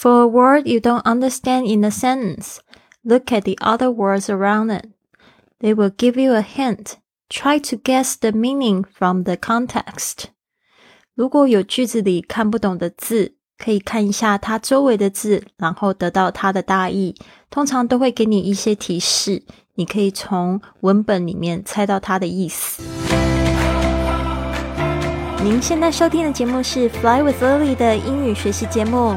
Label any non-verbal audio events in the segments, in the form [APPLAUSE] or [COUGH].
For a word you don't understand in a sentence, look at the other words around it. They will give you a hint. Try to guess the meaning from the context. 如果有句子里看不懂的字，可以看一下它周围的字，然后得到它的大意。通常都会给你一些提示，你可以从文本里面猜到它的意思。您现在收听的节目是《Fly with Lily》的英语学习节目，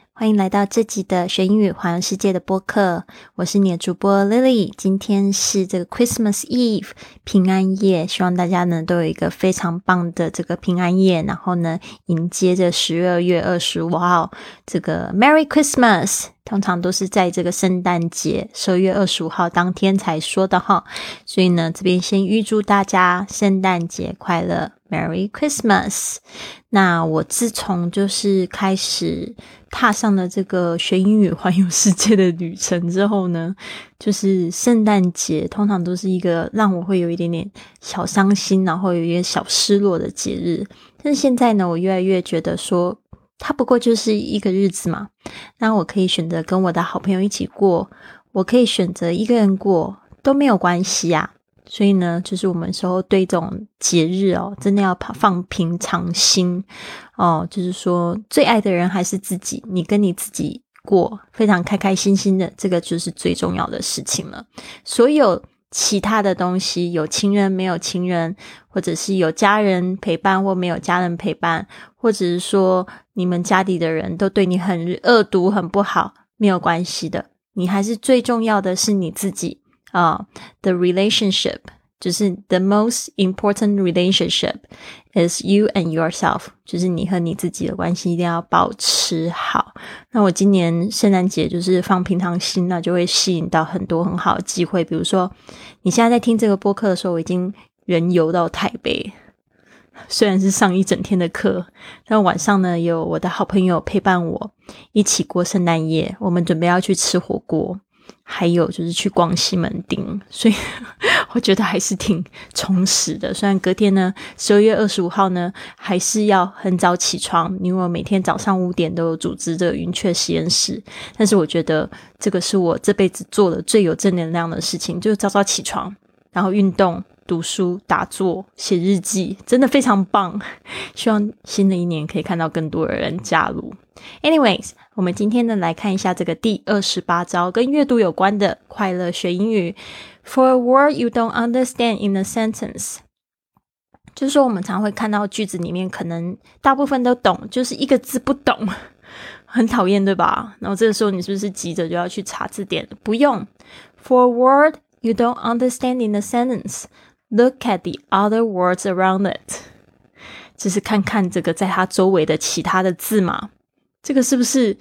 欢迎来到这集的学英语环游世界的播客，我是你的主播 Lily。今天是这个 Christmas Eve 平安夜，希望大家呢都有一个非常棒的这个平安夜，然后呢迎接着十二月二十五号这个 Merry Christmas。通常都是在这个圣诞节十二月二十五号当天才说的哈，所以呢这边先预祝大家圣诞节快乐，Merry Christmas。那我自从就是开始。踏上了这个学英语环游世界的旅程之后呢，就是圣诞节通常都是一个让我会有一点点小伤心，然后有一点小失落的节日。但是现在呢，我越来越觉得说，它不过就是一个日子嘛。那我可以选择跟我的好朋友一起过，我可以选择一个人过，都没有关系啊。所以呢，就是我们说对这种节日哦，真的要放平常心哦。就是说，最爱的人还是自己，你跟你自己过，非常开开心心的，这个就是最重要的事情了。所有其他的东西，有情人没有情人，或者是有家人陪伴或没有家人陪伴，或者是说你们家里的人都对你很恶毒、很不好，没有关系的。你还是最重要的是你自己。啊，the relationship 就是 the most important relationship is you and yourself，就是你和你自己的关系一定要保持好。那我今年圣诞节就是放平常心，那就会吸引到很多很好的机会。比如说，你现在在听这个播客的时候，我已经人游到台北，虽然是上一整天的课，但晚上呢有我的好朋友陪伴我一起过圣诞夜。我们准备要去吃火锅。还有就是去逛西门町，[LAUGHS] 所以 [LAUGHS] 我觉得还是挺充实的。虽然隔天呢，十二月二十五号呢，还是要很早起床，因为我每天早上五点都有组织这云雀实验室。但是我觉得这个是我这辈子做的最有正能量的事情，就是早早起床，然后运动。读书、打坐、写日记，真的非常棒。[LAUGHS] 希望新的一年可以看到更多的人加入。Anyways，我们今天呢来看一下这个第二十八招跟阅读有关的快乐学英语。For a word you don't understand in a sentence，就是说我们常会看到句子里面可能大部分都懂，就是一个字不懂，[LAUGHS] 很讨厌，对吧？然后这个时候你是不是急着就要去查字典？不用。For a word you don't understand in a sentence。Look at the other words around it，就是看看这个在它周围的其他的字嘛。这个是不是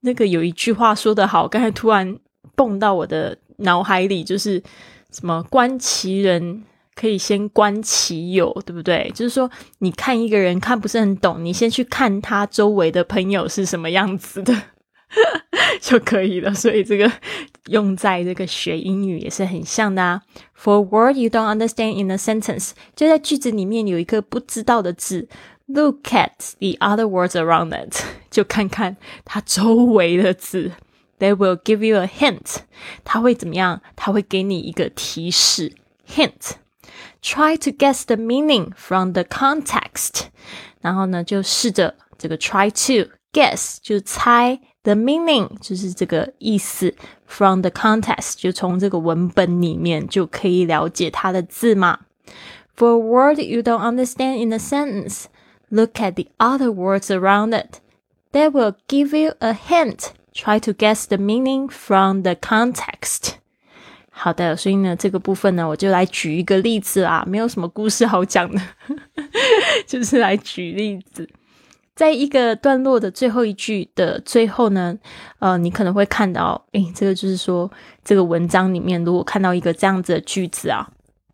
那个有一句话说的好？刚才突然蹦到我的脑海里，就是什么观其人可以先观其友，对不对？就是说，你看一个人看不是很懂，你先去看他周围的朋友是什么样子的。就可以了，所以这个用在这个学英语也是很像的啊。For word you don't understand in a sentence，就在句子里面有一个不知道的字，look at the other words around it，就看看它周围的字。They will give you a hint，它会怎么样？它会给你一个提示，hint。Try to guess the meaning from the context，然后呢，就试着这个 try to guess，就猜。The meaning 就是这个意思，from the context 就从这个文本里面就可以了解它的字嘛。For a word you don't understand in a sentence, look at the other words around it. That will give you a hint. Try to guess the meaning from the context. 好的，所以呢，这个部分呢，我就来举一个例子啊，没有什么故事好讲的，就是来举例子。 [LAUGHS] 在一个段落的最后一句的最后呢，呃，你可能会看到，诶，这个就是说，这个文章里面如果看到一个这样子的句子啊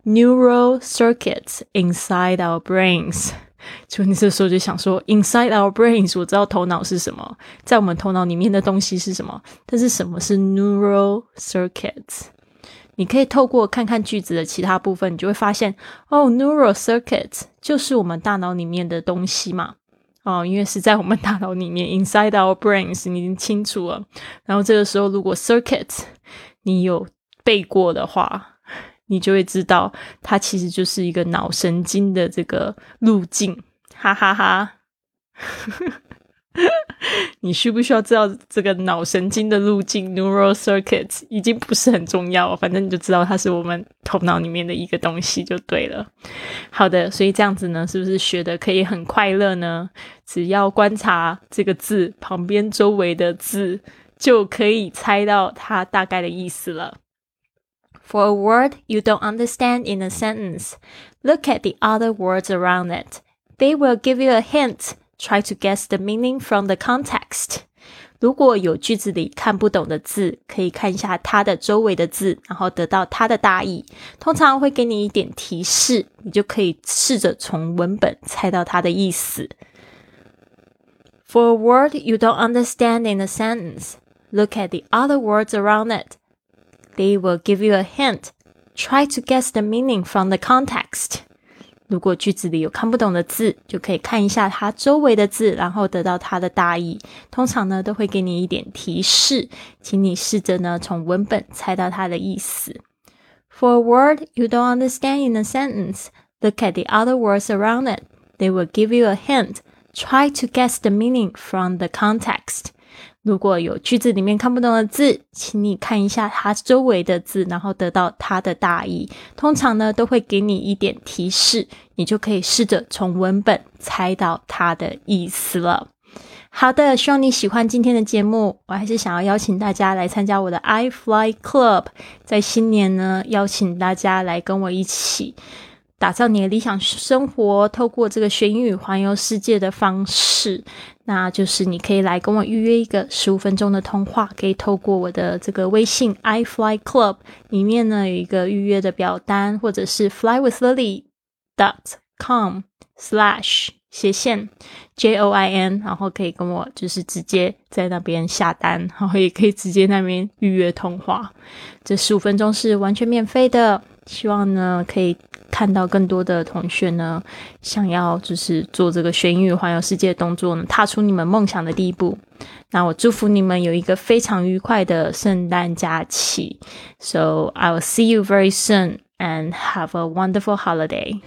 neural circuits inside our brains。[LAUGHS] 就你这时候就想说，inside our brains，我知道头脑是什么，在我们头脑里面的东西是什么，但是什么是 neural circuits？你可以透过看看句子的其他部分，你就会发现，哦，neural circuits 就是我们大脑里面的东西嘛。哦，因为是在我们大脑里面，inside our brains，你已经清楚了。然后这个时候，如果 circuit 你有背过的话，你就会知道它其实就是一个脑神经的这个路径，哈哈哈。[LAUGHS] 你需不需要知道这个脑神经的路径 （neural circuits） 已经不是很重要，反正你就知道它是我们头脑里面的一个东西就对了。好的，所以这样子呢，是不是学的可以很快乐呢？只要观察这个字旁边周围的字，就可以猜到它大概的意思了。For a word you don't understand in a sentence, look at the other words around it. They will give you a hint. Try to guess the meaning from the context。如果有句子里看不懂的字，可以看一下它的周围的字，然后得到它的大意。通常会给你一点提示，你就可以试着从文本猜到它的意思。For a word you don't understand in a sentence, look at the other words around it. They will give you a hint. Try to guess the meaning from the context. 如果句子里有看不懂的字，就可以看一下它周围的字，然后得到它的大意。通常呢，都会给你一点提示，请你试着呢从文本猜到它的意思。For a word you don't understand in a sentence, look at the other words around it. They will give you a hint. Try to guess the meaning from the context. 如果有句子里面看不懂的字，请你看一下它周围的字，然后得到它的大意。通常呢，都会给你一点提示，你就可以试着从文本猜到它的意思了。好的，希望你喜欢今天的节目。我还是想要邀请大家来参加我的 I Fly Club，在新年呢，邀请大家来跟我一起。打造你的理想生活，透过这个学英语环游世界的方式，那就是你可以来跟我预约一个十五分钟的通话，可以透过我的这个微信 i fly club 里面呢有一个预约的表单，或者是 fly with lily dot com slash 斜线 j o i n，然后可以跟我就是直接在那边下单，然后也可以直接那边预约通话，这十五分钟是完全免费的。希望呢，可以看到更多的同学呢，想要就是做这个学英语环游世界的动作呢，踏出你们梦想的第一步。那我祝福你们有一个非常愉快的圣诞假期。So I will see you very soon and have a wonderful holiday.